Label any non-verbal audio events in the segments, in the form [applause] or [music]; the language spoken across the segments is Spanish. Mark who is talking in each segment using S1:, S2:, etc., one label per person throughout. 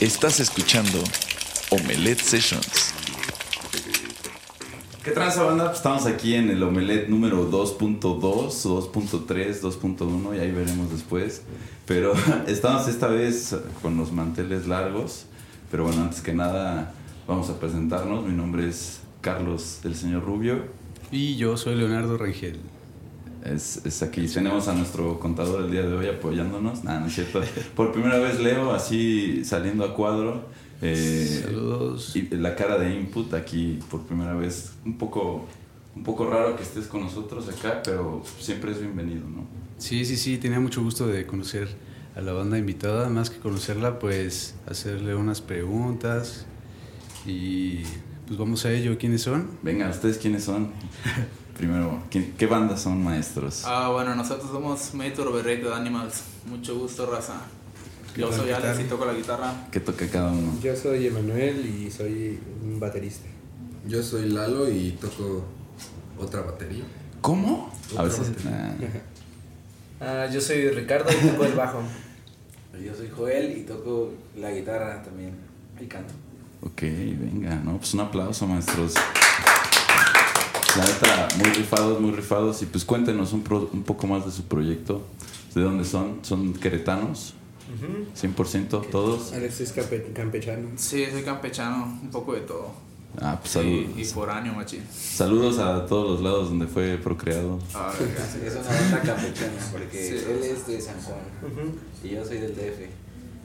S1: Estás escuchando Omelette Sessions.
S2: ¿Qué tranza banda? Pues estamos aquí en el Omelette número 2.2, 2.3, 2.1 y ahí veremos después. Pero [laughs] estamos esta vez con los manteles largos. Pero bueno, antes que nada vamos a presentarnos. Mi nombre es Carlos del Señor Rubio.
S3: Y yo soy Leonardo Rangel.
S2: Es, es aquí. Tenemos a nuestro contador el día de hoy apoyándonos. Nah, no es cierto. Por primera vez Leo así saliendo a cuadro. Eh,
S3: Saludos.
S2: Y la cara de input aquí por primera vez. Un poco, un poco raro que estés con nosotros acá, pero siempre es bienvenido, ¿no?
S3: Sí, sí, sí, tenía mucho gusto de conocer a la banda invitada, más que conocerla, pues hacerle unas preguntas y pues vamos a ello, ¿quiénes son?
S2: Venga, ¿ustedes quiénes son? [laughs] Primero, ¿qué, qué bandas son maestros?
S4: Ah, bueno, nosotros somos Mator Berreco de Animals. Mucho gusto, raza.
S3: ¿Qué
S4: Yo
S3: tal,
S4: soy Alex y toco la guitarra.
S2: ¿Qué toca cada uno?
S5: Yo soy Emanuel y soy un baterista.
S6: Yo soy Lalo y toco otra batería.
S2: ¿Cómo? A
S6: Otra
S2: veces.
S6: batería.
S2: ah, [laughs]
S7: Ah, yo soy Ricardo y toco el bajo. [laughs]
S8: Yo soy Joel y toco la guitarra también y canto.
S2: ok, venga, no, pues un aplauso, maestros. La neta, muy rifados, muy rifados. Y pues cuéntenos un, pro- un poco más de su proyecto. ¿De dónde son? ¿Son queretanos? 100% todos.
S5: Alex es campe- campechano.
S4: Sí, soy campechano, un poco de todo.
S2: Ah, pues
S4: Y,
S2: saludos.
S4: y foráneo, machín.
S2: Saludos a todos los lados donde fue procreado.
S4: Ah,
S8: Es una banda campechana porque
S4: Sí.
S8: él es de San Juan y yo soy del DF.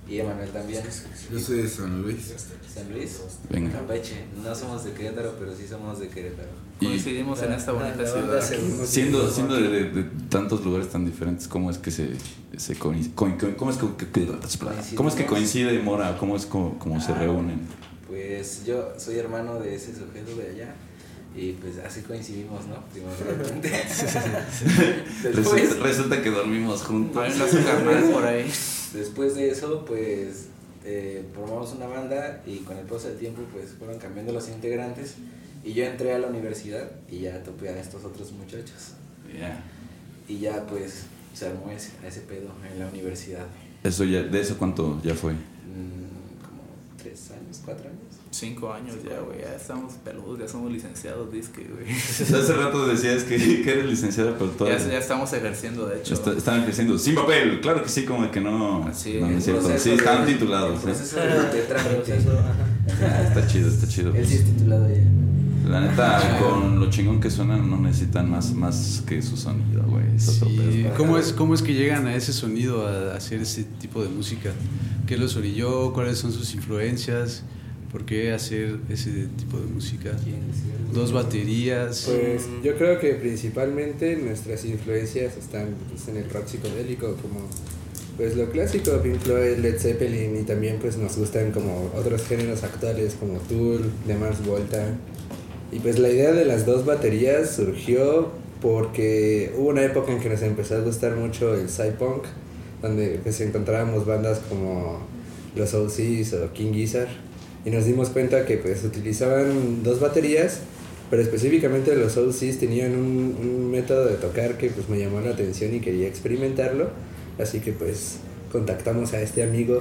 S8: Y Emanuel también.
S6: Yo soy de San Luis.
S8: San Luis.
S2: Venga.
S8: Campeche. No somos de Querétaro, pero sí somos de Querétaro.
S2: Y
S4: Coincidimos en esta bonita
S7: La banda se-
S4: ciudad.
S2: siendo, siendo de, de- de tantos lugares tan diferentes, ¿cómo es que se, se coin- cómo es que, que- que- cómo es que coincide Mora? ¿Cómo es como, como se
S8: Ah,
S2: reúnen?
S8: Pues yo soy hermano de ese sujeto de allá. Y pues así coincidimos, ¿no? [laughs]
S2: Resulta,
S8: Después,
S2: resulta que dormimos juntos.
S4: Carnales por ahí.
S8: Después de eso, pues eh, formamos una banda y con el paso del tiempo, pues fueron cambiando los integrantes. Y yo entré a la universidad y ya topé a estos otros muchachos.
S2: Ya.
S8: Y ya pues se armó ese, ese pedo en la universidad.
S2: Eso ya, ¿De eso cuánto ya fue?
S8: Mm, como tres años, cuatro años.
S4: Cinco años ya, güey. Ya estamos peludos, ya somos licenciados, disque, güey. [laughs]
S2: Hace rato decías que, que eres licenciada, pero
S4: Ya,
S2: todavía
S4: ya estamos ejerciendo, de hecho.
S2: está- estaban ejerciendo sin papel. Claro que sí, como que no.
S4: Así
S2: no, no es cierto.
S8: Proceso
S2: Sí, estaban titulados.
S8: el
S2: ¿eh?
S8: proceso de, de trámite. [laughs]
S7: Proceso, ajá.
S2: Ah, Está chido, está chido.
S8: Él sí es titulado ya.
S2: La neta, con lo chingón que suenan, no necesitan más, más que su sonido, güey.
S3: Sí. ¿cómo, es, ¿Cómo es que llegan a ese sonido, a hacer ese tipo de música? ¿Qué los orilló? ¿Cuáles son sus influencias? ¿Por qué hacer ese tipo de música? Dos baterías.
S5: Pues yo creo que principalmente nuestras influencias están pues, en el rock psicodélico, como pues lo clásico, Pink Floyd, Led Zeppelin y también pues nos gustan como otros géneros actuales como Tool, The Mars Volta. Y pues la idea de las dos baterías surgió porque hubo una época en que nos empezó a gustar mucho el sci-punk, donde pues encontrábamos bandas como los OCs o King Gizzard y nos dimos cuenta que pues utilizaban dos baterías, pero específicamente los OCs tenían un, un método de tocar que pues me llamó la atención y quería experimentarlo, así que pues contactamos a este amigo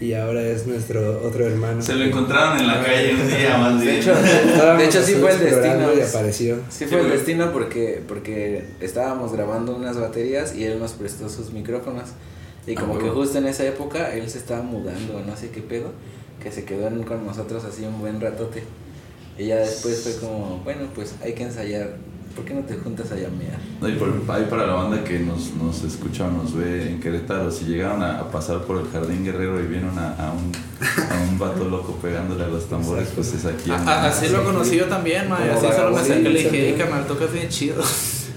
S5: y ahora es nuestro otro hermano.
S2: Se lo encontraron en la calle un día más
S8: De
S2: bien.
S8: hecho, [laughs]
S5: Estábamos
S8: de hecho sí fue el destino.
S5: y apareció.
S8: Sí fue el destino porque, porque estábamos grabando unas baterías y él nos prestó sus micrófonos. Y como
S2: Ah,
S8: que justo en esa época él se estaba mudando, no sé qué pedo, que se quedó en- con nosotros así un buen ratote. Y ya después fue como, bueno, pues hay que ensayar. ¿Por qué no te juntas a llamear?
S2: Ahí, por- ahí para la banda que nos, nos escucha o nos ve en Querétaro, si llegaron a, a pasar por el Jardín Guerrero y vieron a, a un, a un vato loco pegándole a los tambores, pues es aquí.
S4: A- así lo conocí yo también, ma. y Así solo me acerqué y le dije, carnal, tocas bien chido.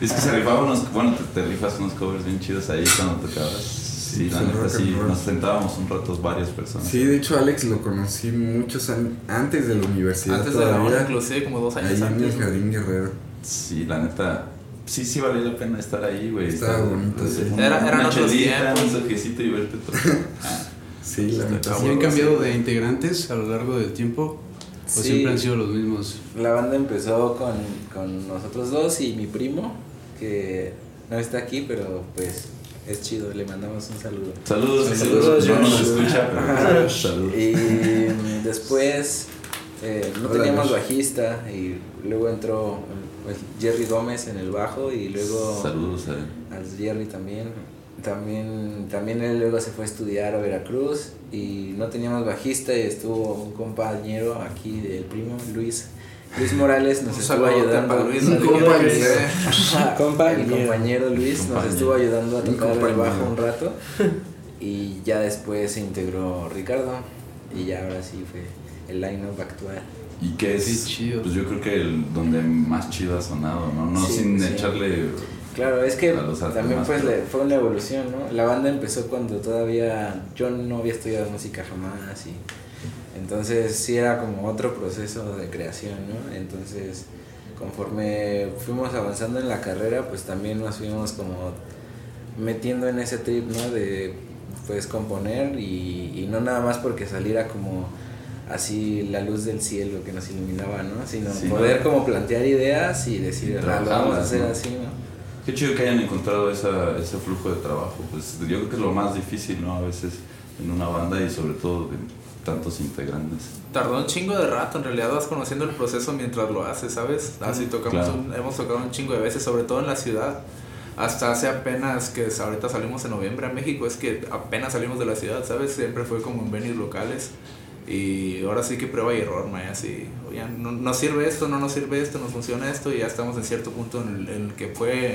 S2: Es que se rifaban unos, bueno, te, te rifas unos covers bien chidos ahí cuando tocabas. Sí, la neta sí, nos sentábamos un rato varias personas.
S6: Sí, de hecho Alex lo conocí muchos años antes de la universidad
S4: Antes de la hora, inclusive como dos años
S6: Ahí en
S4: antes.
S6: el Jardín Guerrero.
S2: Sí, la neta, sí, sí valió la pena estar ahí, güey.
S6: Estaba
S2: Estar-
S6: bonito, sí.
S2: una-
S4: Era- eran
S2: una
S4: otros
S2: chelita,
S4: tiempos.
S2: un toquecito y verte tocar. [laughs] Ah,
S6: Sí, la neta.
S3: ¿Y han cambiado de integrantes a lo largo del tiempo? ¿O
S8: Sí.
S3: siempre han sido los mismos?
S8: La banda empezó con, con nosotros dos y mi primo, que no está aquí, pero pues es chido, le mandamos un saludo.
S2: Saludos,
S5: Saludos,
S2: saludos. No nos escucha, pero saludos.
S8: Y mm, después eh, no
S6: Hola,
S8: teníamos
S6: Josh.
S8: bajista y luego entró pues, Jerry Gómez en el bajo y luego
S2: Saludos a él.
S8: al Jerry también. También, también él luego se fue a estudiar a Veracruz y no teníamos bajista y estuvo un compañero aquí del primo, Luis. Luis Morales nos
S4: Un
S8: estuvo ayudando.
S4: Luis, que esté.
S8: Ajá,
S5: Compañero.
S8: El compañero Luis nos
S2: Compañero.
S8: estuvo ayudando a tocar el
S6: compañero.
S8: bajo un rato y ya después se integró Ricardo y ya ahora sí fue el line-up actual.
S2: ¿Y qué es?
S3: Chido.
S2: Pues yo creo que el donde más chido ha sonado, ¿no? No
S8: Sí,
S2: sin
S8: sí.
S2: echarle.
S8: Claro, es que también pues
S2: pero-
S8: fue una evolución, ¿no? La banda empezó cuando todavía yo no había estudiado música jamás y entonces sí era como otro proceso de creación, ¿no? Entonces conforme fuimos avanzando en la carrera pues también nos fuimos como metiendo en ese trip, ¿no? De pues componer y, y no nada más porque saliera como así la luz del cielo que nos iluminaba, ¿no? Sino
S2: Sí,
S8: poder
S2: ¿no?
S8: como plantear ideas y decir,
S2: Y
S8: "Ah, lo vamos a hacer
S2: ¿no?
S8: así, ¿no?
S2: Qué chido que hayan encontrado esa, ese flujo de trabajo. Pues yo creo que es lo más difícil, ¿no? A veces en una banda y sobre todo de tantos integrantes.
S4: Tardó un chingo de rato, en realidad vas conociendo el proceso mientras lo haces, ¿sabes? Así tocamos,
S2: Claro.
S4: un- hemos tocado un chingo de veces, sobre todo en la ciudad. Hasta hace apenas que ahorita salimos en noviembre a México, es que apenas salimos de la ciudad, ¿sabes? Siempre fue como en venues locales. Y ahora sí que prueba y error. Y así, oye, no, no sirve esto, no nos sirve esto, no funciona esto, y ya estamos en cierto punto en el, en el que fue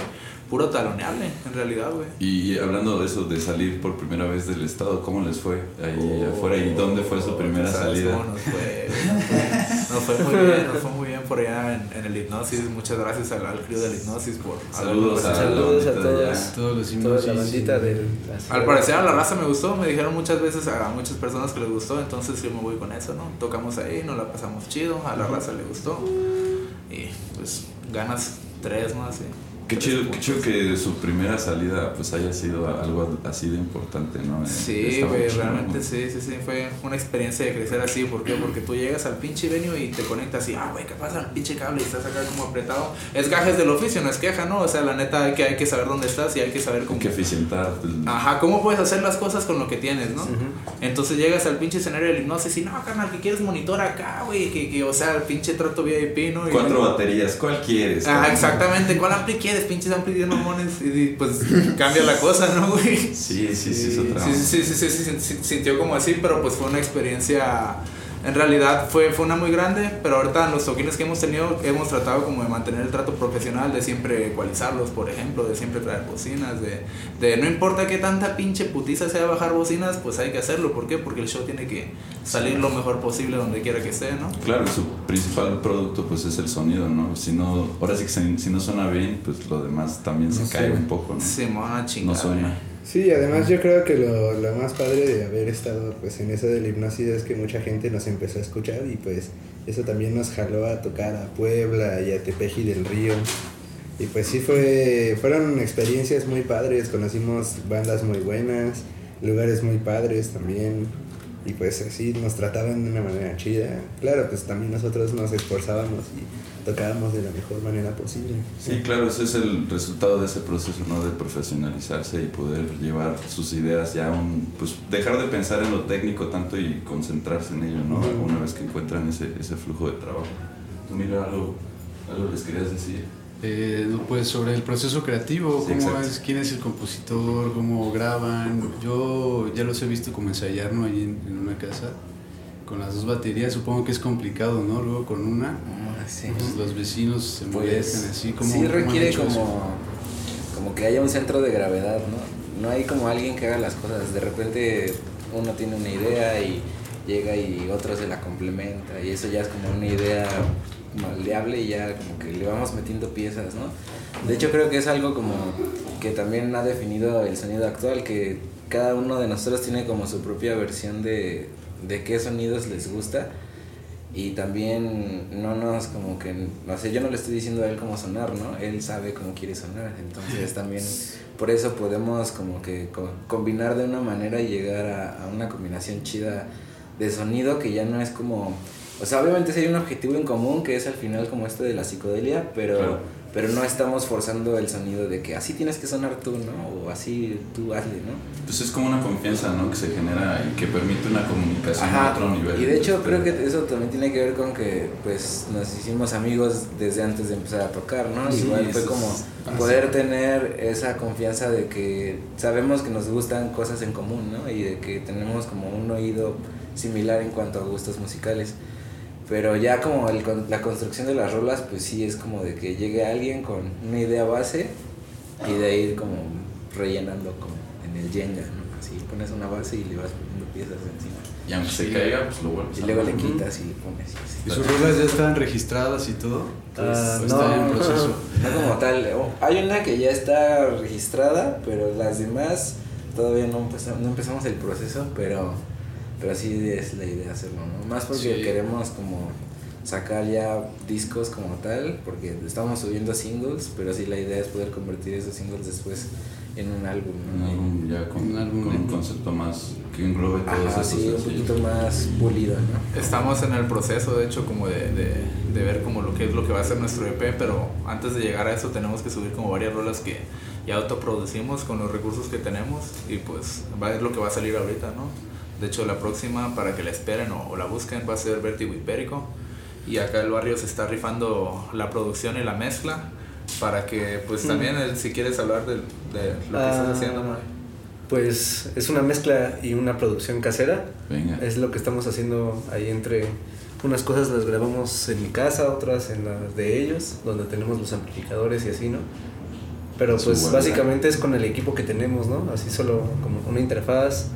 S4: puro taloneable, en realidad, güey.
S2: Y hablando de eso, de salir por primera vez del estado, ¿cómo les fue ahí
S4: Oh,
S2: afuera? ¿Y dónde fue su primera
S4: ¿Sabes
S2: salida?
S4: cómo Nos fue, [laughs] nos fue, muy [laughs] bien, nos fue muy bien por allá en, en el hipnosis. Muchas gracias al, al crew del hipnosis por
S2: Saludos a,
S8: Saludos a todos.
S3: Todos los
S8: Toda
S3: himnos.
S8: la bandita del...
S4: Al parecer a la raza me gustó, me dijeron muchas veces a muchas personas que les gustó, entonces yo me voy con eso, ¿no? Tocamos ahí, nos la pasamos chido, a la raza le gustó y pues ganas tres más. ¿sí?
S2: Qué chido, qué chido que su primera salida pues haya sido algo así de importante, ¿no?
S4: Sí,
S2: Estaba
S4: güey, realmente
S2: ¿no?
S4: sí, sí, sí, fue una experiencia de crecer así, ¿por qué? Porque tú llegas al pinche venue y te conectas y, ah, güey, ¿qué pasa? El pinche cable y estás acá como apretado. Es gajes del oficio, no es queja, ¿no? O sea, la neta hay que, hay que saber dónde estás y hay que saber
S2: Hay
S4: cómo...
S2: que eficientar.
S4: Ajá, ¿cómo puedes hacer las cosas con lo que tienes, no? Entonces llegas al pinche escenario del hipnosis y, no, carnal, que quieres monitor acá, güey, que, que, o sea, el pinche trato VIP, ¿no? Y-
S2: Cuatro baterías, ¿cuál quieres?
S4: Ah,
S2: cabrón?
S4: exactamente, ¿cuál ampli quieres? Pinches ampli de mamones. Y pues cambia la cosa, ¿no, güey?
S2: Sí, sí, sí, es otra.
S4: Sí, sí, sí, sí, sí, sí, sí, sintió como así, pero pues fue una experiencia, en realidad fue, fue una muy grande, pero ahorita en los toquines que hemos tenido hemos tratado como de mantener el trato profesional, de siempre ecualizarlos, por ejemplo, de siempre traer bocinas, de, de no importa qué tanta pinche putiza sea bajar bocinas, pues hay que hacerlo, ¿por qué? Porque el show tiene que salir lo mejor posible donde quiera que esté, ¿no?
S2: Claro, su principal producto pues es el sonido, ¿no? Si no, ahora sí que si, no suena bien, pues lo demás también se
S5: No
S2: cae un poco, ¿no?
S4: Simona chingada.
S2: No suena.
S5: Sí, además yo creo que lo, lo más padre de haber estado pues en eso de la hipnosis es que mucha gente nos empezó a escuchar y pues eso también nos jaló a tocar a Puebla y a Tepeji del Río. Y pues sí fue, fueron experiencias muy padres, conocimos bandas muy buenas, lugares muy padres también. Y pues así nos trataban de una manera chida. Claro, pues también nosotros nos esforzábamos y tocábamos de la mejor manera posible.
S2: Sí, claro, ese es el resultado de ese proceso, ¿no? De profesionalizarse y poder llevar sus ideas ya a un... Pues dejar de pensar en lo técnico tanto y concentrarse en ello, ¿no?
S5: Ujú.
S2: Una vez que encuentran ese, ese flujo de trabajo. Tú, mira, algo, algo les querías decir.
S3: Eh, no, pues sobre el proceso creativo,
S2: Sí,
S3: cómo es, quién es el compositor, cómo graban. Yo ya los he visto como ensayar, ¿no? Ahí en, en una casa con las dos baterías. Supongo que es complicado, ¿no? Luego con una,
S8: Ah, sí.
S3: pues, los vecinos se molestan
S8: Pues,
S3: así como.
S8: sí
S3: ¿cómo han
S8: requiere
S3: eso?
S8: como, como que haya un centro de gravedad, ¿no? No hay como alguien que haga las cosas. De repente uno tiene una idea y llega y otro se la complementa y eso ya es como una idea maleable y ya como que le vamos metiendo piezas, ¿no? De hecho creo que es algo como que también ha definido el sonido actual, que cada uno de nosotros tiene como su propia versión de, de qué sonidos les gusta y también no nos como que, no sé, yo no le estoy diciendo a él cómo sonar, ¿no? Él sabe cómo quiere sonar, entonces [laughs] también por eso podemos como que co- combinar de una manera y llegar a, a una combinación chida de sonido que ya no es como, o sea, obviamente sí hay un objetivo en común que es al final como esto de la psicodelia, pero
S2: Claro.
S8: Pero no estamos forzando el sonido de que así tienes que sonar tú, ¿no? O así tú hazle, ¿no?
S2: Pues es como una confianza, ¿no? Que se genera y que permite una comunicación a otro nivel.
S8: Y de hecho creo que eso también tiene que ver con que pues nos hicimos amigos desde antes de empezar a tocar, ¿no?
S2: Sí,
S8: Igual fue como poder tener esa confianza de que sabemos que nos gustan cosas en común, ¿no? Y de que tenemos como un oído similar en cuanto a gustos musicales. Pero ya como el con- la construcción de las rolas, pues sí es como de que llegue alguien con una idea base y de ahí ir como rellenando como en el Jenga, ¿no? Así pones una base y le vas poniendo piezas encima.
S2: Y aunque se caiga, pues lo vuelves
S8: Y
S2: a
S8: luego le quitas y le pones. y así.
S3: ¿Y sus rolas ya están registradas y todo?
S7: Ah,
S3: ¿O está en
S7: no.
S3: proceso? [laughs]
S8: No como tal. Hay una que ya está registrada, pero las demás todavía no empezamos, no empezamos el proceso, pero, pero sí es la idea hacerlo, ¿no? Más porque
S3: Sí.
S8: queremos como sacar ya discos como tal, porque estamos subiendo singles, pero sí la idea es poder convertir esos singles después en un álbum,
S2: Un
S8: ¿no?
S2: álbum ya con,
S3: Un álbum
S2: con un concepto más que englobe todos
S8: Ajá, sí, un poquito más pulido, ¿no?
S4: Estamos en el proceso, de hecho, como de, de, de ver como lo que es lo que va a ser nuestro EP, pero antes de llegar a eso tenemos que subir como varias rolas que ya autoproducimos con los recursos que tenemos y pues va a ser lo que va a salir ahorita, ¿no? De hecho, la próxima, para que la esperen o, o la busquen, va a ser Vertigo Hipérico. Y acá el barrio se está rifando la producción y la mezcla para que, pues también, eh, si quieres hablar de, de lo que estás
S7: Ah,
S4: haciendo, Moray.
S7: Pues es una mezcla y una producción casera.
S2: Venga.
S7: Es lo que estamos haciendo ahí entre unas cosas las grabamos en mi casa, otras en las de ellos, donde tenemos los amplificadores y así, ¿no? Pero pues básicamente es con el equipo que tenemos, ¿no? Así solo como una interfaz,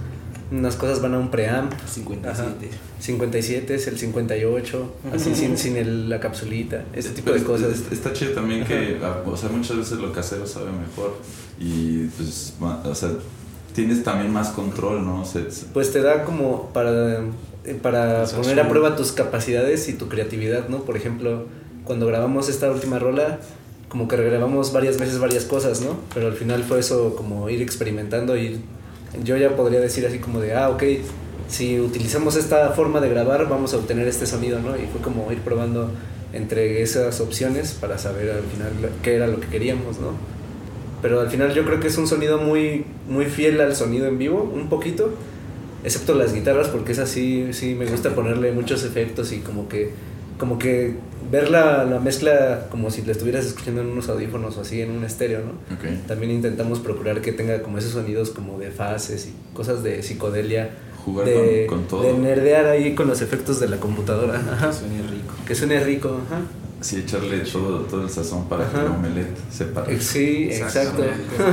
S7: unas cosas van a un preamp.
S8: 57.
S7: 57 es el 58, así sin, sin el- la capsulita, ese tipo
S2: Pero
S7: de
S2: es-
S7: cosas.
S2: es- Está chido también que, ah, o sea, muchas veces lo casero sabe mejor y pues, o sea, tienes también más control, ¿no? O sea, es-
S7: Pues te da como para, eh, para poner a prueba tus capacidades y tu creatividad, ¿no? Por ejemplo, cuando grabamos esta última rola, como que regrabamos varias veces varias cosas, ¿no? Pero al final fue eso como ir experimentando y yo ya podría decir así como de, ah, ok, si utilizamos esta forma de grabar vamos a obtener este sonido, ¿no? Y fue como ir probando entre esas opciones para saber al final qué era lo que queríamos, ¿no? Pero al final yo creo que es un sonido muy, muy fiel al sonido en vivo, un poquito, excepto las guitarras, porque es así, sí me gusta ponerle muchos efectos y como que, como que ver la, la mezcla como si la estuvieras escuchando en unos audífonos o así, en un estéreo, ¿no?
S2: ok.
S7: También intentamos procurar que tenga como esos sonidos como de fases y cosas de psicodelia.
S2: Jugar
S7: de,
S2: con, con todo.
S7: de nerdear ahí con los efectos de la computadora. Ajá.
S8: Suena rico.
S7: Que suene rico. Ajá.
S2: Sí, echarle todo, todo el sazón para que
S7: Ajá.
S2: el omelette sepa.
S7: Eh, Sí, exacto.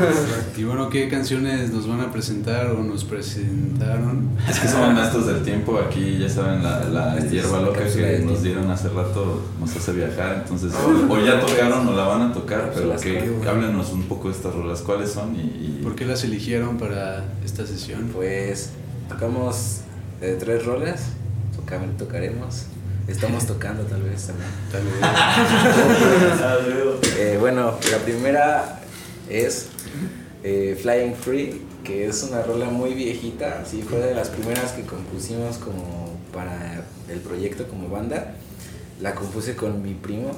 S7: [laughs]
S3: Y bueno, ¿qué canciones nos van a presentar o nos presentaron?
S2: Es que somos maestros del tiempo, aquí ya saben, la, la hierba loca que nos dieron hace rato nos hace viajar, entonces o, o ya tocaron o la van a tocar, pero que háblenos un poco de estas rolas, cuáles son y... y-
S3: ¿Por qué las eligieron para esta sesión?
S8: Pues tocamos eh, tres rolas, toca- tocaremos. Estamos tocando tal vez también.
S3: Tal vez. [laughs]
S8: Eh, bueno, la primera es eh, Flying Free, que es una rola muy viejita, sí, fue de las primeras que compusimos como para el proyecto como banda. La compuse con mi primo.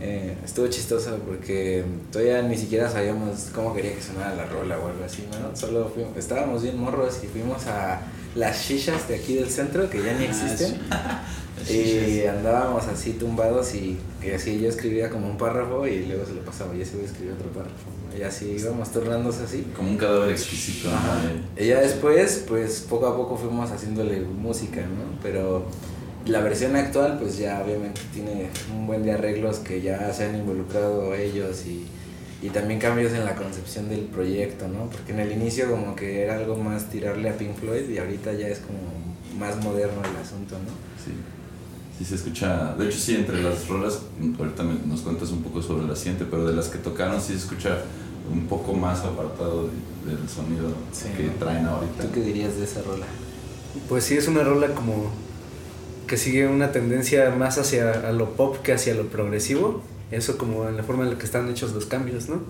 S8: Eh, estuvo chistoso porque todavía ni siquiera sabíamos cómo quería que sonara la rola o algo así, ¿no? Solo fuimos, estábamos bien morros y fuimos a las shishas de aquí del centro, que ya ni existen. [laughs] Y andábamos así tumbados y, y así yo escribía como un párrafo y luego se lo pasaba y ese güey escribía otro párrafo. Y así íbamos turnándose así.
S2: Como un cadáver exquisito.
S8: Ajá. Y ya después, pues poco a poco fuimos haciéndole música, ¿no? Pero la versión actual, pues ya obviamente tiene un buen de arreglos que ya se han involucrado ellos y, y también cambios en la concepción del proyecto, ¿no? Porque en el inicio como que era algo más tirarle a Pink Floyd y ahorita ya es como más moderno el asunto, ¿no?
S2: Sí. Sí se escucha, de hecho sí, entre las rolas, ahorita me- nos cuentas un poco sobre la siguiente, pero de las que tocaron sí se escucha un poco más apartado de- del sonido
S8: Sí.
S2: que traen ahorita.
S8: ¿Tú qué dirías de esa rola?
S7: Pues sí, es una rola como que sigue una tendencia más hacia a lo pop que hacia lo progresivo. Eso como en la forma en la que están hechos los cambios, ¿no?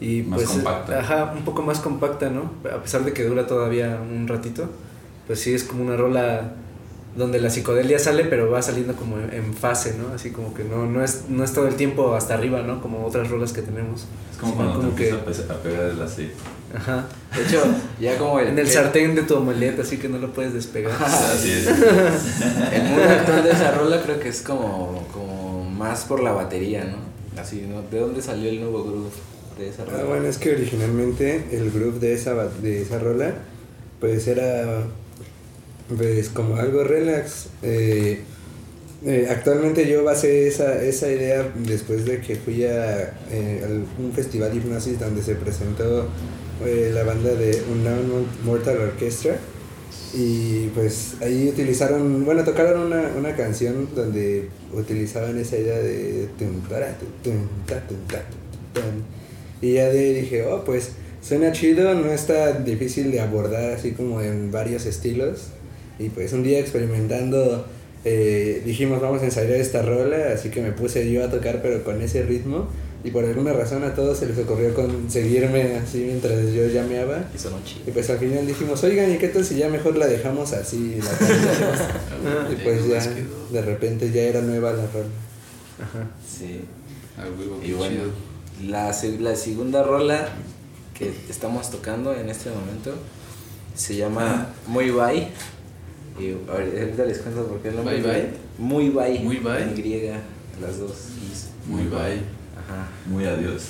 S7: Y
S2: Más
S7: pues,
S2: compacta.
S7: Ajá, un poco más compacta, ¿no? A pesar de que dura todavía un ratito, pues sí es como una rola donde la psicodelia sale, pero va saliendo como en, fase, ¿no? Así como que no, no, es, no es todo el tiempo hasta arriba, ¿no? Como otras rolas que tenemos.
S2: Es como cuando te
S7: que-
S2: a pe- a pegar el aceite.
S7: Ajá.
S8: De hecho, ya como el,
S7: En el
S8: el-
S7: sartén de tu omelette, así que no lo puedes despegar. [laughs]
S2: Así es. [laughs]
S8: El mood actual de esa rola creo que es como, como más por la batería, ¿no? Así, ¿no? ¿De dónde salió el nuevo groove de esa rola?
S5: Ah, bueno, es que originalmente el groove de esa, de esa rola, pues era pues como algo relax. Eh, eh, actualmente yo basé esa, esa idea después de que fui a eh, al- un festival de hipnosis donde se presentó la banda de Unknown Mortal Orchestra. Y pues ahí utilizaron, bueno, tocaron una, una canción donde utilizaban esa idea de... Y ya dije, oh, pues suena chido, no está difícil de abordar así como en varios estilos. Y pues un día experimentando eh, dijimos, vamos a ensayar esta rola, así que me puse yo a tocar pero con ese ritmo. Y por alguna razón a todos se les ocurrió conseguirme así mientras yo llameaba.
S8: Y sonó chido.
S5: Y pues al final dijimos, oigan, ¿y qué tal si ya mejor la dejamos así? La cambiamos?" [laughs] y pues ya, de repente ya era nueva la rola.
S8: Sí.
S3: Ah, huevo,
S8: Y bueno, la, la segunda rola que estamos tocando en este momento se llama Muy Bye. Y ahorita les cuento por qué el nombre.
S3: Bye Bye.
S8: Muy Bye.
S3: Muy Bye.
S8: En griega, las dos is.
S2: Muy bye.
S8: Ajá.
S2: Muy adiós.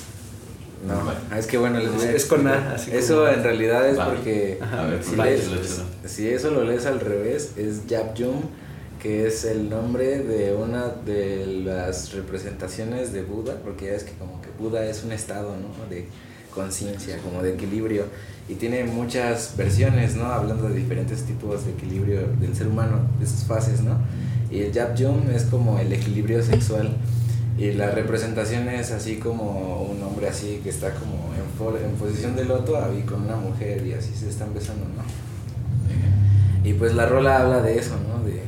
S8: No, es que bueno, les voy a-
S7: Es con A, así
S8: Eso
S7: como-
S8: en realidad es
S2: Bye.
S8: porque
S2: A ver,
S8: si, si eso lo lees al revés, es Yap Yum, que es el nombre de una de las representaciones de Buda, porque ya es que como que Buda es un estado, ¿no? De conciencia, como de equilibrio, y tiene muchas versiones, ¿no? Hablando de diferentes tipos de equilibrio del ser humano, de sus fases, ¿no? Y el Yap Yum es como el equilibrio sexual. Y la representación es así como un hombre así que está como en, for- en posición de loto ahí con una mujer y así se están besando, ¿no? Y pues la rola habla de eso, ¿no? De,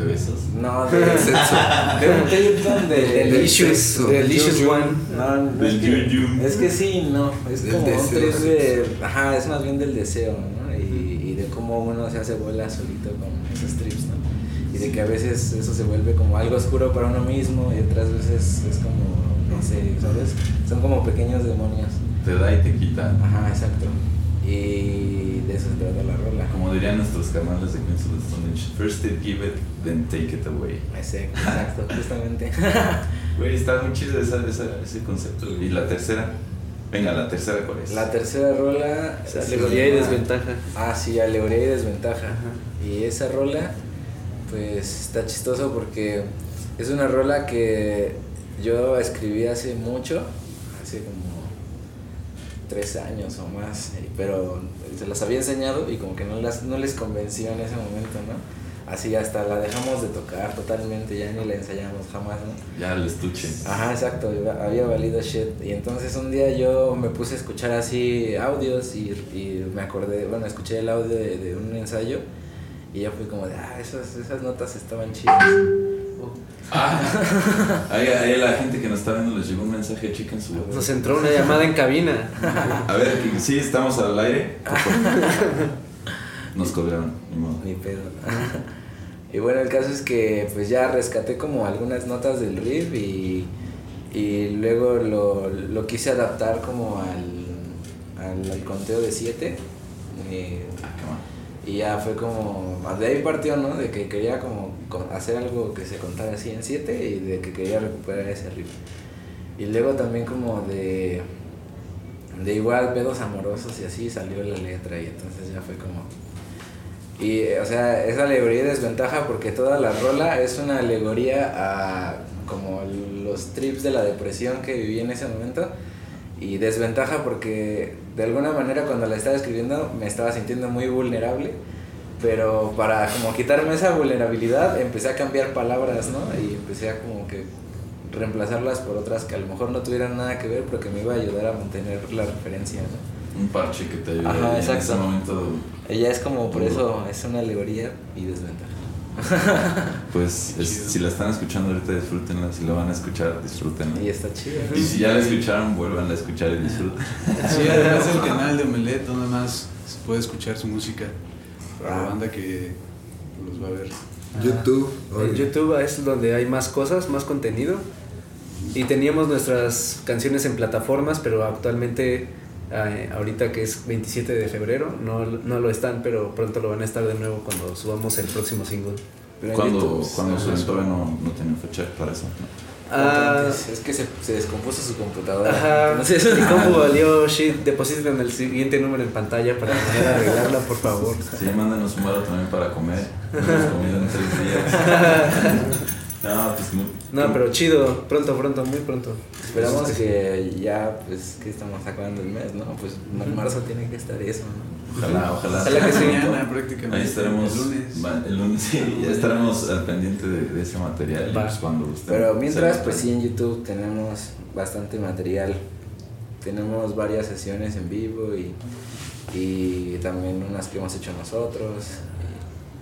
S2: De besos.
S8: no, de sexo. [laughs] De.
S7: Del Delicious, Delicious One.
S8: No, es, que, es que sí, no, es como un trip de... Ajá, es más bien del deseo, ¿no? Y, y de cómo uno se hace bola solito con esos trips, ¿no? Y de que a veces eso se vuelve como algo oscuro para uno mismo y otras veces es como, no sé, ¿sabes? Son como pequeños demonios.
S2: Te da y te quita.
S8: Ajá, exacto. Y de eso se trata la rola.
S2: Como dirían nuestros canales de Queens of the Stone Age, first it give it, then take it away.
S8: Exacto, exacto, [laughs] justamente.
S2: Güey, está muy chido esa, esa- ese concepto. Y la tercera. Venga, la tercera, ¿cuál es?
S8: La tercera rola. Se
S7: alegoría y desventaja.
S8: Ah, sí, alegoría y desventaja. Y esa rola, pues está chistoso porque es una rola que yo escribí hace mucho, hace como tres años o más, eh, pero se las había enseñado y como que no, las, no les convenció en ese momento, ¿no? Así hasta la dejamos de tocar totalmente, ya ni la ensayamos jamás, ¿no?
S2: Ya el estuche.
S8: Ajá, exacto, había valido shit. Y entonces un día yo me puse a escuchar así audios y, y me acordé, bueno, escuché el audio de, de un ensayo y ya fui como de, ah, esas, esas notas estaban chidas. [laughs]
S2: Ahí, ahí a la gente que nos está viendo les llegó un mensaje, chequen su
S7: Nos entró una llamada en cabina.
S2: A ver, sí, estamos al aire. [laughs] Nos colgaron, ni modo.
S8: Ni pedo. y bueno, el caso es que pues ya rescaté como algunas notas del riff y, y luego lo, lo quise adaptar como al, al, al conteo de 7.
S2: Ah, qué mal.
S8: Y ya fue como, de ahí partió, ¿no? De que quería como co- hacer algo que se contara así en 7 y de que quería recuperar ese riff. Y luego también como de, de igual pedos amorosos y así salió la letra y entonces ya fue como... Y, eh, o sea, es alegoría y desventaja porque toda la rola es una alegoría a como los trips de la depresión que viví en ese momento y desventaja porque de alguna manera cuando la estaba escribiendo me estaba sintiendo muy vulnerable pero para como quitarme esa vulnerabilidad empecé a cambiar palabras no y empecé a como que reemplazarlas por otras que a lo mejor no tuvieran nada que ver pero que me iba a ayudar a mantener la referencia no
S2: Un parche que te ayude
S8: Ajá,
S2: en ese momento.
S8: ella es como por
S2: Duro.
S8: eso es una alegoría y desventaja [laughs]
S2: Pues es- si la están escuchando ahorita, disfrútenla. Si la van a escuchar, disfrútenla.
S8: y está chido
S2: Y si ya la escucharon, vuelvan a escuchar y disfruten. [laughs]
S3: Sí, además del canal de Omelet, donde más se puede escuchar su música. Para la
S8: Ah.
S3: banda que los va a ver.
S6: YouTube.
S7: En. YouTube es donde hay más cosas, más contenido. Y teníamos nuestras canciones en plataformas, pero actualmente, eh, ahorita que es 27 de febrero, no, no lo están, pero pronto lo van a estar de nuevo cuando subamos el próximo single.
S2: Cuando,
S8: YouTube,
S2: cuando se todavía no, no tenía fecha para eso. ¿no?
S7: Ah,
S8: Es que se, se descompuso su computadora.
S7: Ajá,
S8: Entonces,
S7: mi compu valió shit. Depositen el siguiente número en pantalla para poder arreglarla, por favor.
S2: Sí, mándenos un varo también para comer. No [laughs] hemos comido en tres días. [laughs] No, pues muy.
S7: No, pero chido, pronto, pronto, muy pronto.
S8: Esperamos que ya, pues, que estamos acabando el mes, ¿no? Pues en marzo tiene que estar eso, ¿no?
S2: Ojalá, ojalá.
S7: Ojalá que sí.
S3: Mañana prácticamente.
S2: Ahí estaremos.
S3: El lunes.
S2: va, El lunes, sí, ya estaremos al pendiente de, de ese material. Pues cuando usted
S8: Pero mientras, pues sí, en YouTube tenemos bastante material. Tenemos varias sesiones en vivo y, y también unas que hemos hecho nosotros.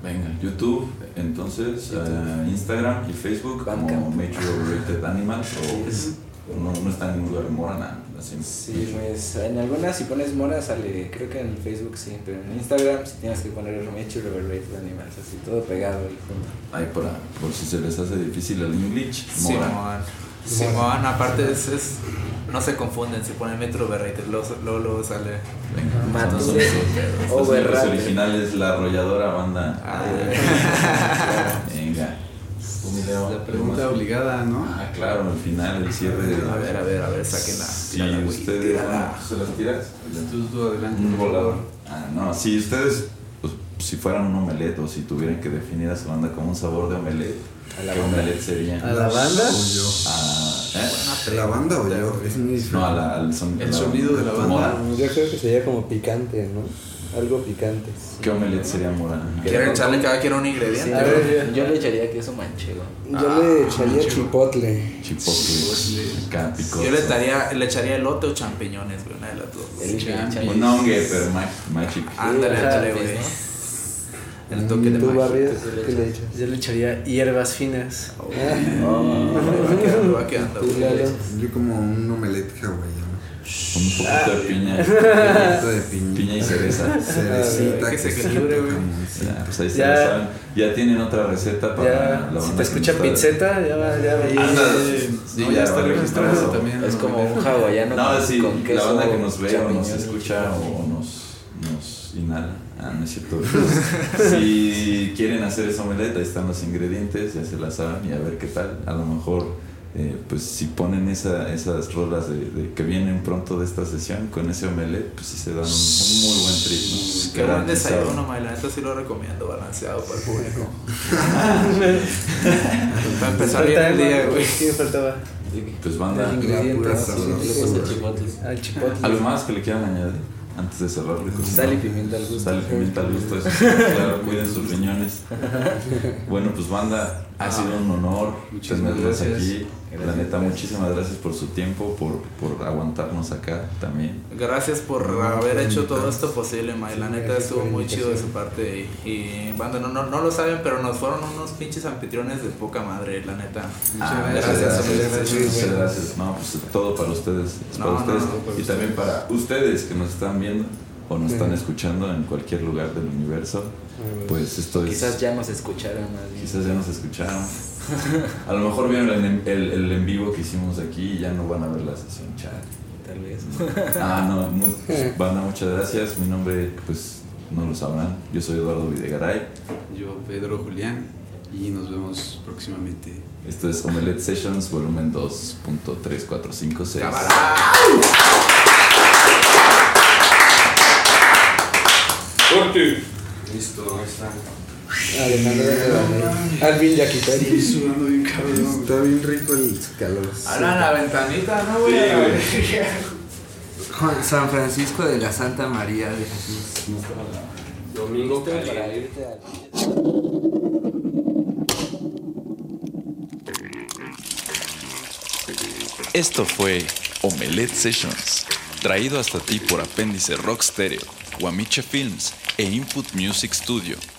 S2: Venga, YouTube, entonces, eh, Instagram y Facebook como. Major Rated Animals o no, no está en ningún lugar Morana. Así.
S8: Sí, pues en algunas si pones Mora sale, creo que en Facebook sí, pero en Instagram sí tienes que poner Nature Overrated Animals, así todo pegado y junto.
S2: Ahí para, por si se les hace difícil el English, Mora.
S4: Simón, aparte es, es- no se confunden, si ponen Metro Overrated, luego, luego, sale.
S2: Venga, estos son los,
S8: Overrated.
S2: originales, la arrolladora banda.
S4: Ah.
S2: Venga.
S3: La pregunta obligada, ¿no?
S2: Ah, claro, al final, el cierre de.
S4: A ver, a ver, a ver, saquen la.
S2: Si
S4: güey,
S2: ustedes.
S4: tírala.
S2: ¿Se las tiras?
S3: Tú, tú adelante.
S2: Un volador. Ah, no, si ustedes, si fueran un omelette o si tuvieran que definir a su banda como un sabor de omelette,
S8: A la
S2: ¿qué
S8: banda.
S2: omelette sería?
S7: ¿A la banda?
S6: O yo.
S2: Ah, ¿eh?
S6: ¿La banda o yo?
S2: No, a la- al son-
S3: El
S2: la-
S3: sonido de la banda.
S2: Mora.
S5: Yo creo que sería como picante, ¿no? Algo picante.
S2: ¿Qué omelette sería mora?
S4: ¿Quieren echarle cada quien un ingrediente?
S8: Sí,
S7: A ver,
S8: yo, yo le echaría queso manchego.
S5: Yo
S4: Ah,
S5: le echaría
S3: chido.
S5: chipotle.
S2: Chipotle, acá.
S4: Yo le echaría, le echaría elote o champiñones, güey, una de las dos.
S8: Elige,
S3: Champi.
S8: échale.
S2: Un hongue, pero ma- magic.
S4: Ándale,
S8: pues,
S4: güey. El toque de
S5: ¿Tú,
S4: magia.
S8: ¿qué le
S5: qué le
S8: echas?
S7: Yo le echaría hierbas finas.
S4: Oh, va quedando, va quedando.
S5: Lalo.
S6: Yo como un omelette hawaiano.
S2: Con un poquito de piña.
S6: Un poquito de piña.
S2: Piña y cereza.
S6: Cerecita,
S4: que se equilibre, güey.
S2: Ya, pues ahí se
S7: Ya.
S2: lo saben. Ya tienen otra receta para
S7: Ya,
S2: la
S7: si te escucha pizzeta, ya va, ya va.
S2: Ándale. Sí,
S3: No, ya está registrado
S2: eso.
S3: también.
S8: Es como un hawaiano
S2: No,
S8: con,
S2: sí,
S8: con
S2: la
S8: queso.
S2: banda que nos ve o nos escucha o nos, nos inhala. Ah, no es cierto. [laughs] si quieren hacer esa omelette, ahí están los ingredientes, ya se la saben y a ver qué tal. A lo mejor, eh, pues si ponen esa, esas rolas de, de que vienen pronto de esta sesión con ese omelette, pues sí se dan un, un muy buen trip. ¿no?
S4: Qué buen desayuno, May, la neta sí lo recomiendo, balanceado para el público. [laughs] para empezar bien el día, güey.
S7: ¿Qué faltaba?
S2: Pues banda.
S7: Al chipotle.
S2: ¿algo más que le quieran añadir antes de cerrar?
S8: Sal y pimienta al gusto.
S2: Sal y pimienta al gusto, eso sí, [laughs] claro, cuiden sus riñones. Bueno, pues banda, ha sido un honor
S3: Muchísimas
S2: tenerlos
S3: gracias.
S2: aquí. La
S8: Gracias,
S2: neta,
S8: gracias.
S2: muchísimas gracias por su tiempo, por, por aguantarnos acá también.
S4: Gracias por haber hecho todo esto posible, May. La neta estuvo
S5: la
S4: muy chido de su parte. Y, y banda, no, no, no lo saben, pero nos fueron unos pinches anfitriones de poca madre, la neta.
S2: Ah,
S3: gracias,
S2: muchas gracias,
S4: muchas gracias.
S2: muchas gracias. No, pues todo para ustedes, es
S4: No,
S2: para
S4: no,
S2: ustedes y también para ustedes que nos están viendo o nos están escuchando en cualquier lugar del universo. Pues esto es
S8: Quizás ya nos escucharon bien.
S2: Quizás ya nos escucharon. [laughs] A lo mejor vieron el, el, el en vivo que hicimos aquí y ya no van a ver la sesión chat.
S8: Tal vez.
S2: Ah, no, muy, [laughs] banda, muchas gracias. Mi nombre, pues, no lo sabrán. Yo soy Eduardo Videgaray.
S3: Yo, Pedro Julián, y nos vemos próximamente.
S2: Esto es Omelette Sessions, volumen 2.3456.
S6: Listo, ahí está.
S5: Alejandro de Yaquitari.
S3: sudando bien cabrón.
S6: Está bien rico el calor.
S4: Habla la ventanita, ¿no, güey?
S5: Juan- San Francisco de la Santa María de Jesús.
S8: Domingo para irte a...
S1: Esto fue Omelette Sessions, traído hasta ti por Apéndice Rock Stereo, Guamiche Films e Input Music Studio.